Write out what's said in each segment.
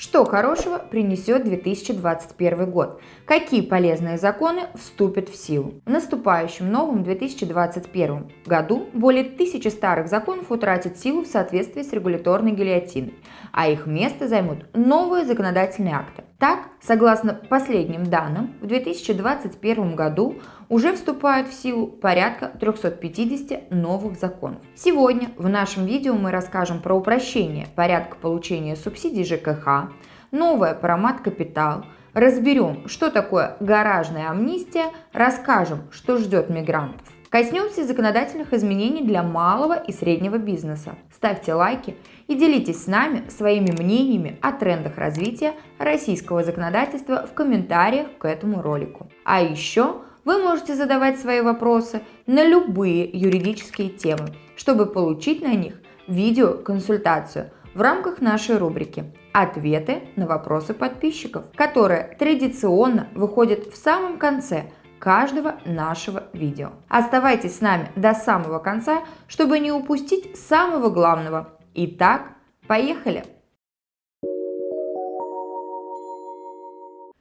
Что хорошего принесет 2021 год? Какие полезные законы вступят в силу? В наступающем новом 2021 году более тысячи старых законов утратят силу в соответствии с регуляторной гильотиной, а их место займут новые законодательные акты. Так, согласно последним данным, в 2021 году уже вступают в силу порядка 350 новых законов. Сегодня в нашем видео мы расскажем про упрощение порядка получения субсидий ЖКХ, новое про мат-капитал, разберем, что такое гаражная амнистия, расскажем, что ждет мигрантов. Коснемся законодательных изменений для малого и среднего бизнеса. Ставьте лайки и делитесь с нами своими мнениями о трендах развития российского законодательства в комментариях к этому ролику. А еще вы можете задавать свои вопросы на любые юридические темы, чтобы получить на них видеоконсультацию в рамках нашей рубрики «Ответы на вопросы подписчиков», которая традиционно выходит в самом конце – каждого нашего видео. Оставайтесь с нами до самого конца, чтобы не упустить самого главного. Итак, поехали!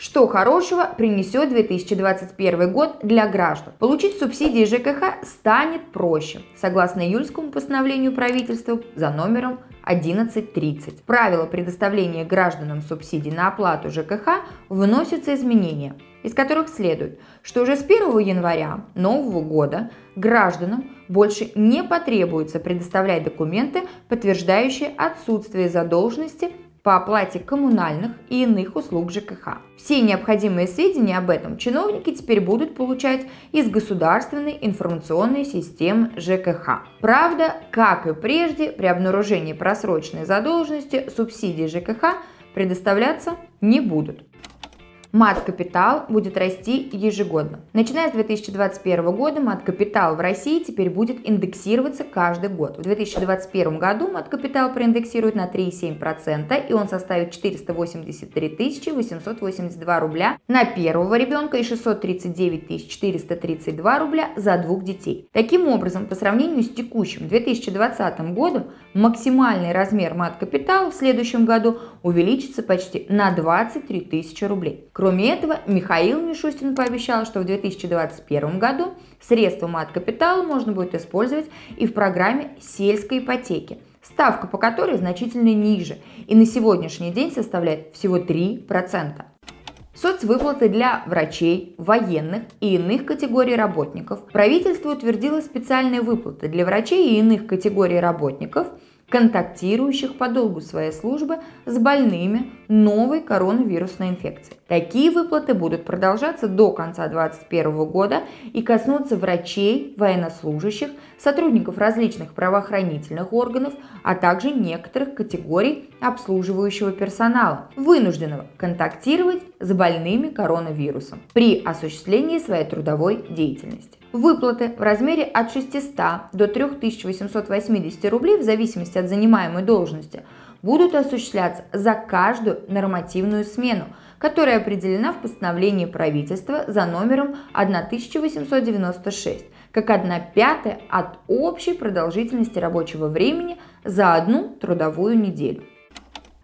Что хорошего принесет 2021 год для граждан? Получить субсидии ЖКХ станет проще, согласно июльскому постановлению правительства за номером 11.30. Правила предоставления гражданам субсидий на оплату ЖКХ вносятся изменения, из которых следует, что уже с 1 января нового года гражданам больше не потребуется предоставлять документы, подтверждающие отсутствие задолженности по оплате коммунальных и иных услуг ЖКХ. Все необходимые сведения об этом чиновники теперь будут получать из государственной информационной системы ЖКХ. Правда, как и прежде, при обнаружении просроченной задолженности субсидии ЖКХ предоставляться не будут. Мат-капитал будет расти ежегодно. Начиная с 2021 года мат-капитал в России теперь будет индексироваться каждый год. В 2021 году мат-капитал проиндексирует на 3,7% и он составит 483 882 рубля на первого ребенка и 639 432 рубля за двух детей. Таким образом, по сравнению с текущим 2020 годом, максимальный размер мат-капитала в следующем году увеличится почти на 23 тысячи рублей. Кроме этого, Михаил Мишустин пообещал, что в 2021 году средства мат-капитала можно будет использовать и в программе сельской ипотеки, ставка по которой значительно ниже и на сегодняшний день составляет всего 3%. Соцвыплаты для врачей, военных и иных категорий работников. Правительство утвердило специальные выплаты для врачей и иных категорий работников – контактирующих по долгу своей службы с больными новой коронавирусной инфекцией. Такие выплаты будут продолжаться до конца 2021 года и коснутся врачей, военнослужащих, сотрудников различных правоохранительных органов, а также некоторых категорий обслуживающего персонала, вынужденного контактировать с больными коронавирусом при осуществлении своей трудовой деятельности. Выплаты в размере от 600 до 3880 рублей в зависимости от занимаемой должности будут осуществляться за каждую нормативную смену, которая определена в постановлении правительства за номером 1896, как 1 пятая от общей продолжительности рабочего времени за одну трудовую неделю.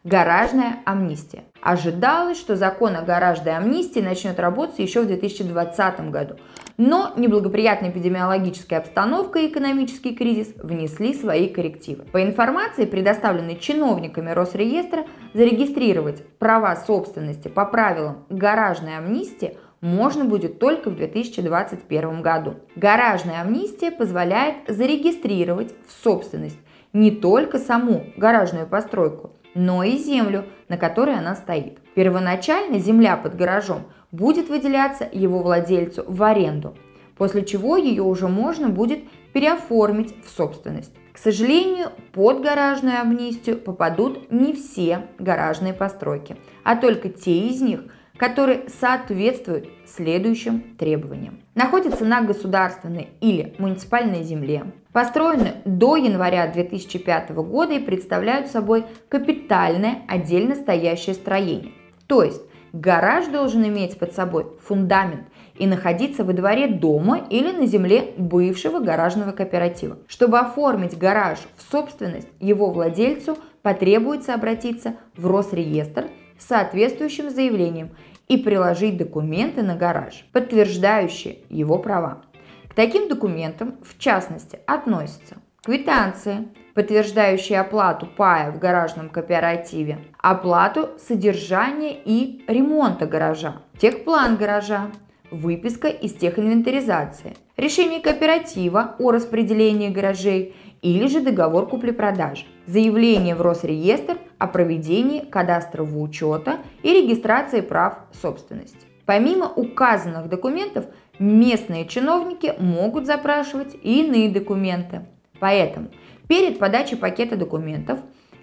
Гаражная амнистия. Ожидалось, что закон о гаражной амнистии начнет работать еще в 2020 году. Но неблагоприятная эпидемиологическая обстановка и экономический кризис внесли свои коррективы. По информации, предоставленной чиновниками Росреестра, зарегистрировать права собственности по правилам гаражной амнистии можно будет только в 2021 году. Гаражная амнистия позволяет зарегистрировать в собственность не только саму гаражную постройку, но и землю, на которой она стоит. Первоначально земля под гаражом будет выделяться его владельцу в аренду, после чего ее уже можно будет переоформить в собственность. К сожалению, под гаражную амнистию попадут не все гаражные постройки, а только те из них, которые соответствуют следующим требованиям. Находятся на государственной или муниципальной земле, построены до января 2005 года и представляют собой капитальное отдельно стоящее строение. То есть гараж должен иметь под собой фундамент и находиться во дворе дома или на земле бывшего гаражного кооператива. Чтобы оформить гараж в собственность, его владельцу потребуется обратиться в Росреестр с соответствующим заявлением и приложить документы на гараж, подтверждающие его права. К таким документам, в частности, относятся квитанции, подтверждающие оплату пая в гаражном кооперативе, оплату содержания и ремонта гаража, техплан гаража, выписка из техинвентаризации, решение кооператива о распределении гаражей или же договор купли-продажи, заявление в Росреестр о проведении кадастрового учета и регистрации прав собственности. Помимо указанных документов, местные чиновники могут запрашивать и иные документы. Поэтому перед подачей пакета документов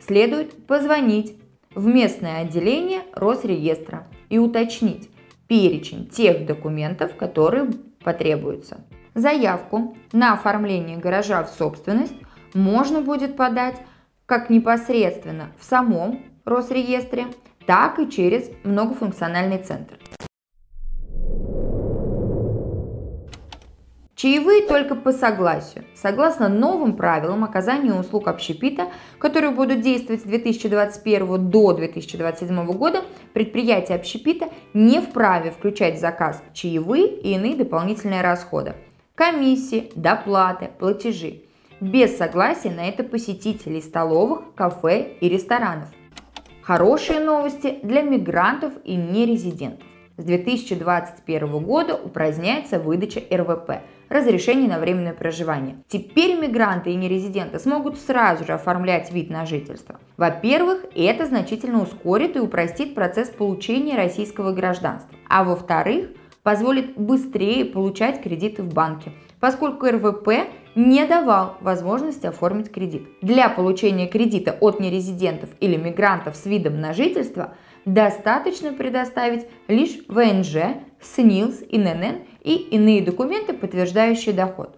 следует позвонить в местное отделение Росреестра и уточнить перечень тех документов, которые потребуются. Заявку на оформление гаража в собственность можно будет подать как непосредственно в самом Росреестре, так и через многофункциональный центр. Чаевые только по согласию. Согласно новым правилам оказания услуг общепита, которые будут действовать с 2021 до 2027 года, предприятие общепита не вправе включать в заказ чаевые и иные дополнительные расходы. Комиссии, доплаты, платежи. Без согласия на это посетителей столовых, кафе и ресторанов. Хорошие новости для мигрантов и нерезидентов. С 2021 года упраздняется выдача РВП – разрешение на временное проживание. Теперь мигранты и нерезиденты смогут сразу же оформлять вид на жительство. Во-первых, это значительно ускорит и упростит процесс получения российского гражданства. А во-вторых, позволит быстрее получать кредиты в банке, поскольку РВП не давал возможности оформить кредит. Для получения кредита от нерезидентов или мигрантов с видом на жительство достаточно предоставить лишь ВНЖ, СНИЛС, ИНН и иные документы, подтверждающие доход.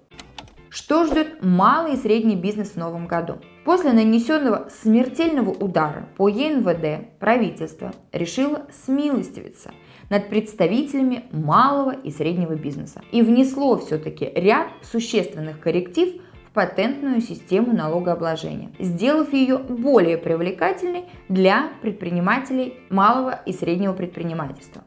Что ждет малый и средний бизнес в новом году? После нанесенного смертельного удара по ЕНВД правительство решило смилостивиться над представителями малого и среднего бизнеса и внесло все-таки ряд существенных корректив в патентную систему налогообложения, сделав ее более привлекательной для предпринимателей малого и среднего предпринимательства.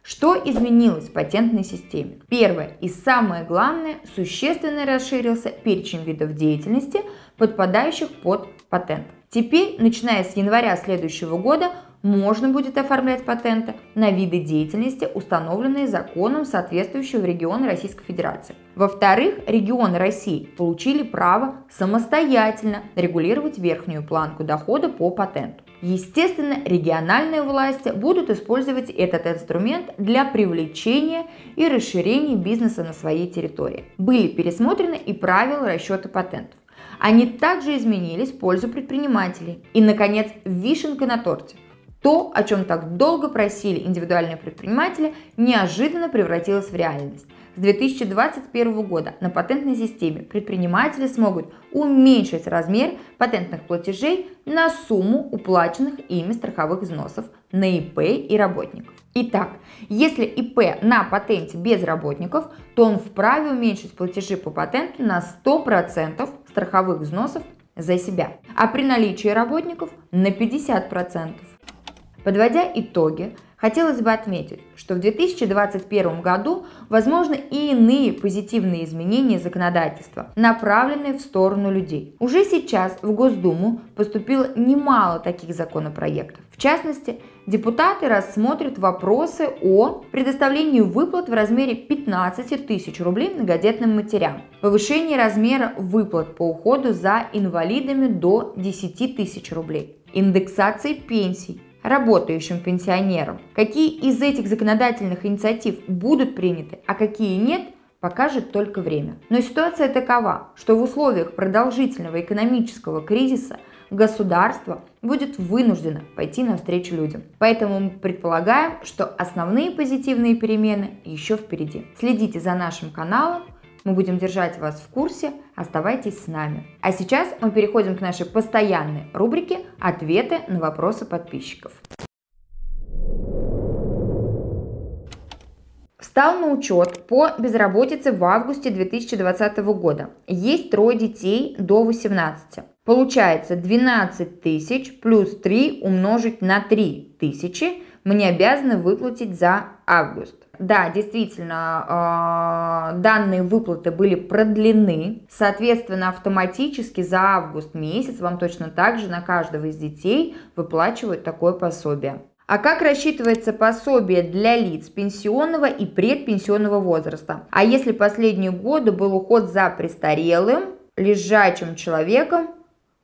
Что изменилось в патентной системе? Первое и самое главное, существенно расширился перечень видов деятельности, подпадающих под патент. Теперь, начиная с января следующего года, можно будет оформлять патенты на виды деятельности, установленные законом соответствующего региона Российской Федерации. Во-вторых, регионы России получили право самостоятельно регулировать верхнюю планку дохода по патенту. Естественно, региональные власти будут использовать этот инструмент для привлечения и расширения бизнеса на своей территории. Были пересмотрены и правила расчета патентов. Они также изменились в пользу предпринимателей. И, наконец, вишенка на торте. То, о чем так долго просили индивидуальные предприниматели, неожиданно превратилось в реальность. С 2021 года на патентной системе предприниматели смогут уменьшить размер патентных платежей на сумму уплаченных ими страховых взносов на ИП и работников. Итак, если ИП на патенте без работников, то он вправе уменьшить платежи по патенту на 100% страховых взносов за себя, а при наличии работников на 50%. Подводя итоги, хотелось бы отметить, что в 2021 году возможны и иные позитивные изменения законодательства, направленные в сторону людей. Уже сейчас в Госдуму поступило немало таких законопроектов. В частности, депутаты рассмотрят вопросы о предоставлении выплат в размере 15 тысяч рублей многодетным матерям, повышении размера выплат по уходу за инвалидами до 10 тысяч рублей, индексации пенсий, работающим пенсионерам. Какие из этих законодательных инициатив будут приняты, а какие нет, покажет только время. Но ситуация такова, что в условиях продолжительного экономического кризиса государство будет вынуждено пойти навстречу людям. Поэтому мы предполагаем, что основные позитивные перемены еще впереди. Следите за нашим каналом, мы будем держать вас в курсе, оставайтесь с нами. А сейчас мы переходим к нашей постоянной рубрике «Ответы на вопросы подписчиков». Встал на учет по безработице в августе 2020 года. Есть трое детей до 18. Получается 12 тысяч плюс 3 умножить на 3 тысячи мне обязаны выплатить за август. Да, действительно, э, данные выплаты были продлены. Соответственно, автоматически за август месяц вам точно так же на каждого из детей выплачивают такое пособие. А как рассчитывается пособие для лиц пенсионного и предпенсионного возраста? А если последние годы был уход за престарелым, лежачим человеком,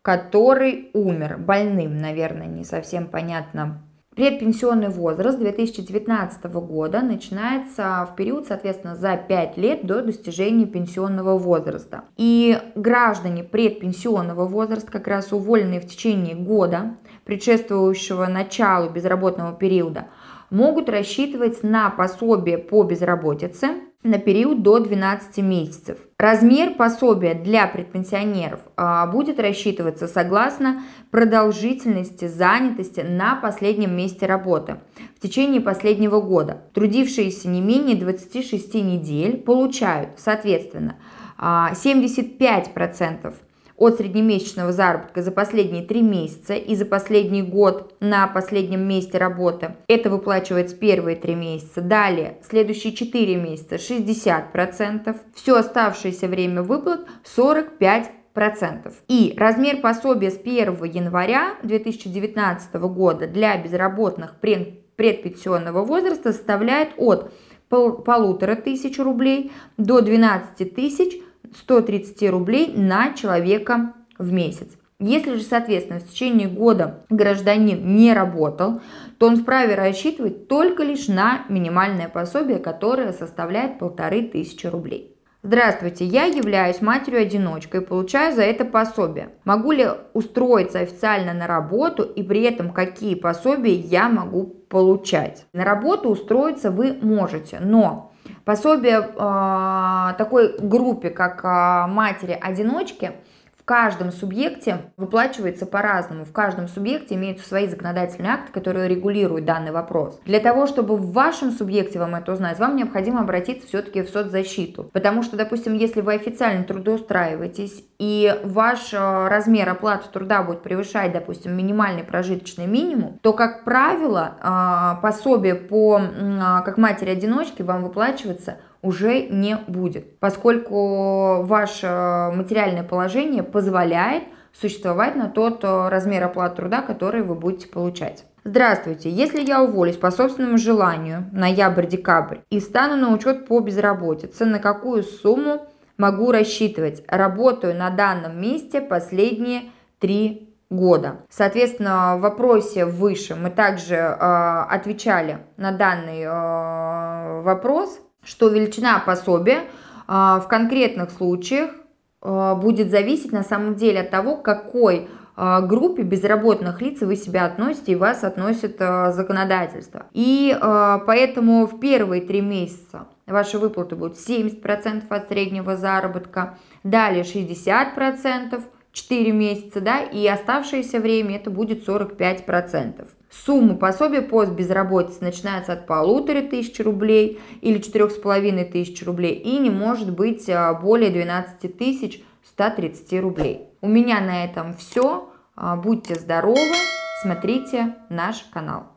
который умер, больным, наверное, не совсем понятно Предпенсионный возраст 2019 года начинается в период, соответственно, за 5 лет до достижения пенсионного возраста. И граждане предпенсионного возраста, как раз уволенные в течение года, предшествующего началу безработного периода, могут рассчитывать на пособие по безработице на период до 12 месяцев. Размер пособия для предпенсионеров а, будет рассчитываться согласно продолжительности занятости на последнем месте работы в течение последнего года. Трудившиеся не менее 26 недель получают, соответственно, 75% а, от среднемесячного заработка за последние три месяца и за последний год на последнем месте работы. Это выплачивается первые три месяца. Далее, следующие четыре месяца 60%. Все оставшееся время выплат 45%. И размер пособия с 1 января 2019 года для безработных предпенсионного возраста составляет от полутора тысяч рублей до 12 тысяч 130 рублей на человека в месяц. Если же, соответственно, в течение года гражданин не работал, то он вправе рассчитывать только лишь на минимальное пособие, которое составляет полторы тысячи рублей. Здравствуйте, я являюсь матерью-одиночкой и получаю за это пособие. Могу ли устроиться официально на работу и при этом какие пособия я могу получать? На работу устроиться вы можете, но Пособие э, такой группе, как э, матери-одиночки, каждом субъекте выплачивается по-разному. В каждом субъекте имеются свои законодательные акты, которые регулируют данный вопрос. Для того, чтобы в вашем субъекте вам это узнать, вам необходимо обратиться все-таки в соцзащиту. Потому что, допустим, если вы официально трудоустраиваетесь и ваш э, размер оплаты труда будет превышать, допустим, минимальный прожиточный минимум, то, как правило, э, пособие по, э, как матери-одиночки вам выплачивается уже не будет, поскольку ваше материальное положение позволяет существовать на тот э, размер оплаты труда, который вы будете получать. Здравствуйте, если я уволюсь по собственному желанию ноябрь-декабрь и стану на учет по безработице, на какую сумму могу рассчитывать? Работаю на данном месте последние три года. Соответственно, в вопросе выше мы также э, отвечали на данный э, вопрос что величина пособия а, в конкретных случаях а, будет зависеть на самом деле от того, какой а, группе безработных лиц вы себя относите и вас относит законодательство. И поэтому в первые три месяца ваши выплаты будут 70% от среднего заработка, далее 60%, 4 месяца, да, и оставшееся время это будет 45%. Сумма пособия по безработице начинается от полутора тысяч рублей или четырех с половиной тысяч рублей и не может быть а, более 12 тысяч 130 рублей. У меня на этом все. А, будьте здоровы, смотрите наш канал.